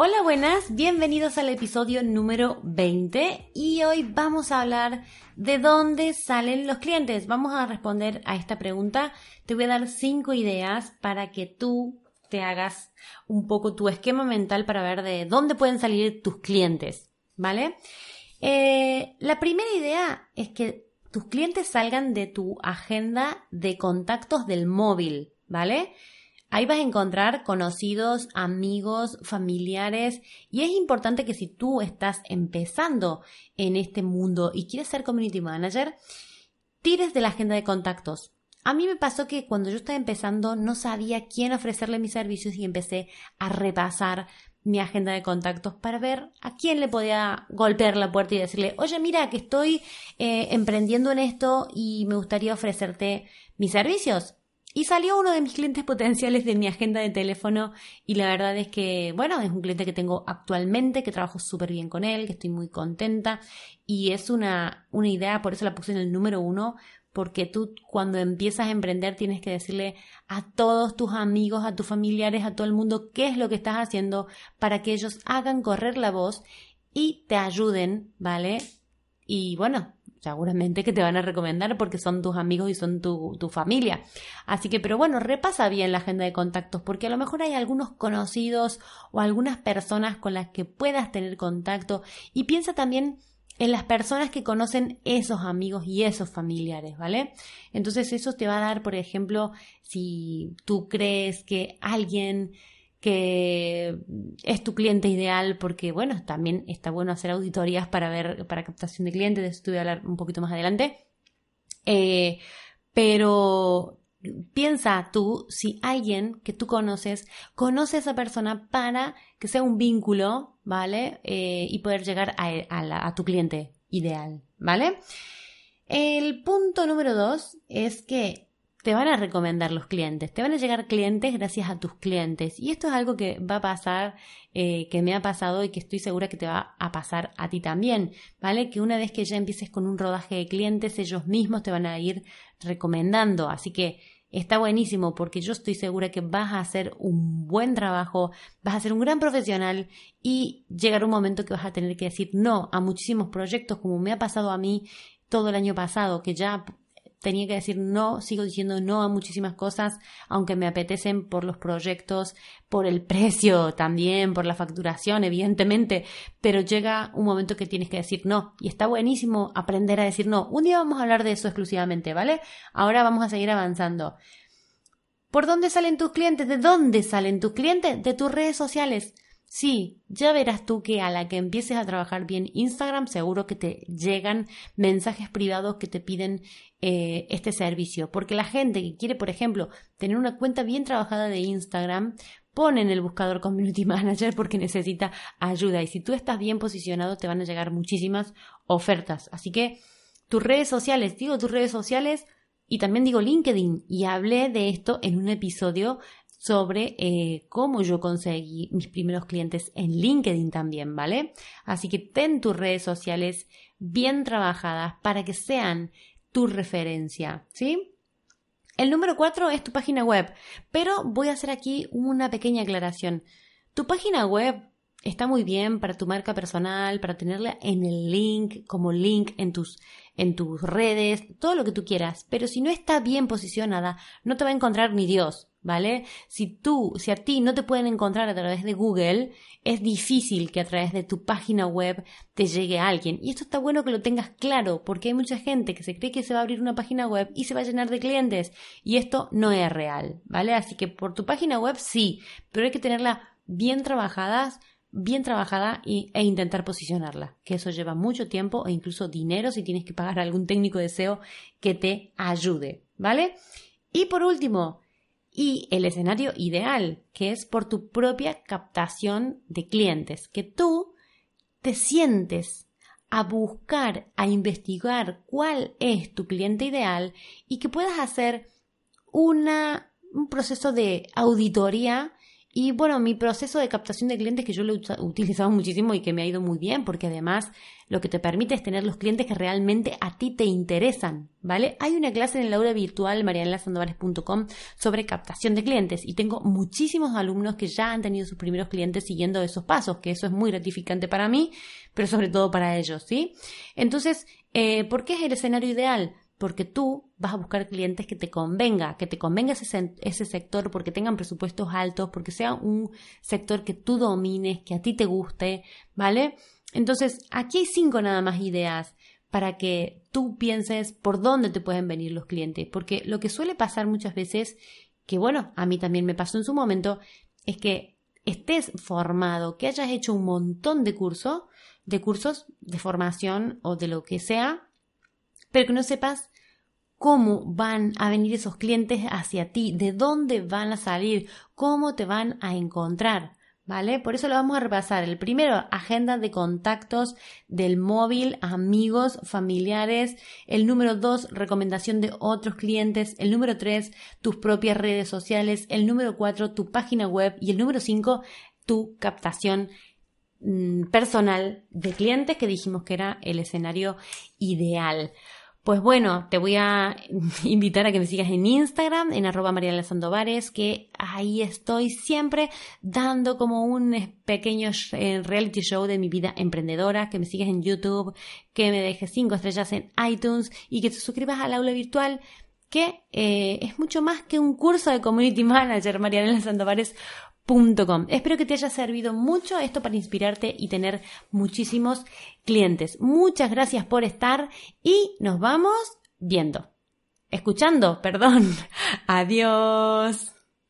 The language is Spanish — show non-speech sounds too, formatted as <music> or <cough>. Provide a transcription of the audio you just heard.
Hola, buenas, bienvenidos al episodio número 20 y hoy vamos a hablar de dónde salen los clientes. Vamos a responder a esta pregunta. Te voy a dar cinco ideas para que tú te hagas un poco tu esquema mental para ver de dónde pueden salir tus clientes, ¿vale? Eh, la primera idea es que tus clientes salgan de tu agenda de contactos del móvil, ¿vale? Ahí vas a encontrar conocidos, amigos, familiares y es importante que si tú estás empezando en este mundo y quieres ser community manager, tires de la agenda de contactos. A mí me pasó que cuando yo estaba empezando no sabía quién ofrecerle mis servicios y empecé a repasar mi agenda de contactos para ver a quién le podía golpear la puerta y decirle, oye, mira, que estoy eh, emprendiendo en esto y me gustaría ofrecerte mis servicios. Y salió uno de mis clientes potenciales de mi agenda de teléfono y la verdad es que, bueno, es un cliente que tengo actualmente, que trabajo súper bien con él, que estoy muy contenta y es una, una idea, por eso la puse en el número uno, porque tú cuando empiezas a emprender tienes que decirle a todos tus amigos, a tus familiares, a todo el mundo qué es lo que estás haciendo para que ellos hagan correr la voz y te ayuden, ¿vale? Y bueno, seguramente que te van a recomendar porque son tus amigos y son tu, tu, familia. Así que, pero bueno, repasa bien la agenda de contactos porque a lo mejor hay algunos conocidos o algunas personas con las que puedas tener contacto y piensa también en las personas que conocen esos amigos y esos familiares, ¿vale? Entonces eso te va a dar, por ejemplo, si tú crees que alguien que es tu cliente ideal porque, bueno, también está bueno hacer auditorías para ver, para captación de clientes, de esto voy a hablar un poquito más adelante. Eh, pero piensa tú si alguien que tú conoces conoce a esa persona para que sea un vínculo, ¿vale? Eh, y poder llegar a, a tu cliente ideal, ¿vale? El punto número dos es que te van a recomendar los clientes, te van a llegar clientes gracias a tus clientes. Y esto es algo que va a pasar, eh, que me ha pasado y que estoy segura que te va a pasar a ti también, ¿vale? Que una vez que ya empieces con un rodaje de clientes, ellos mismos te van a ir recomendando. Así que está buenísimo porque yo estoy segura que vas a hacer un buen trabajo, vas a ser un gran profesional y llegará un momento que vas a tener que decir no a muchísimos proyectos como me ha pasado a mí todo el año pasado, que ya tenía que decir no, sigo diciendo no a muchísimas cosas, aunque me apetecen por los proyectos, por el <laughs> precio también, por la facturación, evidentemente, pero llega un momento que tienes que decir no, y está buenísimo aprender a decir no. Un día vamos a hablar de eso exclusivamente, ¿vale? Ahora vamos a seguir avanzando. ¿Por dónde salen tus clientes? ¿De dónde salen tus clientes? De tus redes sociales. Sí, ya verás tú que a la que empieces a trabajar bien Instagram, seguro que te llegan mensajes privados que te piden eh, este servicio. Porque la gente que quiere, por ejemplo, tener una cuenta bien trabajada de Instagram, pone en el buscador Community <laughs> Manager porque necesita ayuda. Y si tú estás bien posicionado, te van a llegar muchísimas ofertas. Así que tus redes sociales, digo tus redes sociales, y también digo LinkedIn y hablé de esto en un episodio sobre eh, cómo yo conseguí mis primeros clientes en LinkedIn también, ¿vale? Así que ten tus redes sociales bien trabajadas para que sean tu referencia, ¿sí? El número cuatro es tu página web, pero voy a hacer aquí una pequeña aclaración. Tu página web está muy bien para tu marca personal, para tenerla en el link, como link en tus, en tus redes, todo lo que tú quieras, pero si no está bien posicionada, no te va a encontrar ni Dios. ¿Vale? Si tú, si a ti no te pueden encontrar a través de Google, es difícil que a través de tu página web te llegue alguien. Y esto está bueno que lo tengas claro, porque hay mucha gente que se cree que se va a abrir una página web y se va a llenar de clientes. Y esto no es real, ¿vale? Así que por tu página web sí, pero hay que tenerla bien trabajadas bien trabajada y, e intentar posicionarla, que eso lleva mucho tiempo e incluso dinero si tienes que pagar algún técnico de SEO que te ayude, ¿vale? Y por último, y el escenario ideal, que es por tu propia captación de clientes, que tú te sientes a buscar, a investigar cuál es tu cliente ideal y que puedas hacer una, un proceso de auditoría y bueno, mi proceso de captación de clientes que yo lo he utilizado muchísimo y que me ha ido muy bien, porque además lo que te permite es tener los clientes que realmente a ti te interesan, ¿vale? Hay una clase en el aula virtual marianelasandovares.com sobre captación de clientes y tengo muchísimos alumnos que ya han tenido sus primeros clientes siguiendo esos pasos, que eso es muy gratificante para mí, pero sobre todo para ellos, ¿sí? Entonces, eh, ¿por qué es el escenario ideal? Porque tú vas a buscar clientes que te convenga, que te convenga ese, ese, sector porque tengan presupuestos altos, porque sea un sector que tú domines, que a ti te guste, ¿vale? Entonces, aquí hay cinco nada más ideas para que tú pienses por dónde te pueden venir los clientes, porque lo que suele pasar muchas veces, que bueno, a mí también me pasó en su momento, es que estés formado, que hayas hecho un montón de cursos, de cursos de formación o de lo que sea, pero que no sepas cómo van a venir esos clientes hacia ti, de dónde van a salir, cómo te van a encontrar. ¿Vale? Por eso lo vamos a repasar. El primero, agenda de contactos del móvil, amigos, familiares. El número dos, recomendación de otros clientes. El número tres, tus propias redes sociales. El número cuatro, tu página web. Y el número cinco, tu captación personal de clientes que dijimos que era el escenario ideal. Pues bueno, te voy a <laughs> invitar a que me sigas en Instagram, en arroba Mariana Sandovares, que ahí estoy siempre dando como un pequeño eh, reality show de mi vida emprendedora, que me sigas en YouTube, que me dejes cinco estrellas en iTunes y que te suscribas al aula virtual que eh, es mucho más que un curso de Community <laughs> Manager, Mariana Sandovares Espero que te haya servido mucho esto para inspirarte y tener muchísimos clientes. Muchas gracias por estar y nos vamos viendo. Escuchando, perdón. <laughs> Adiós.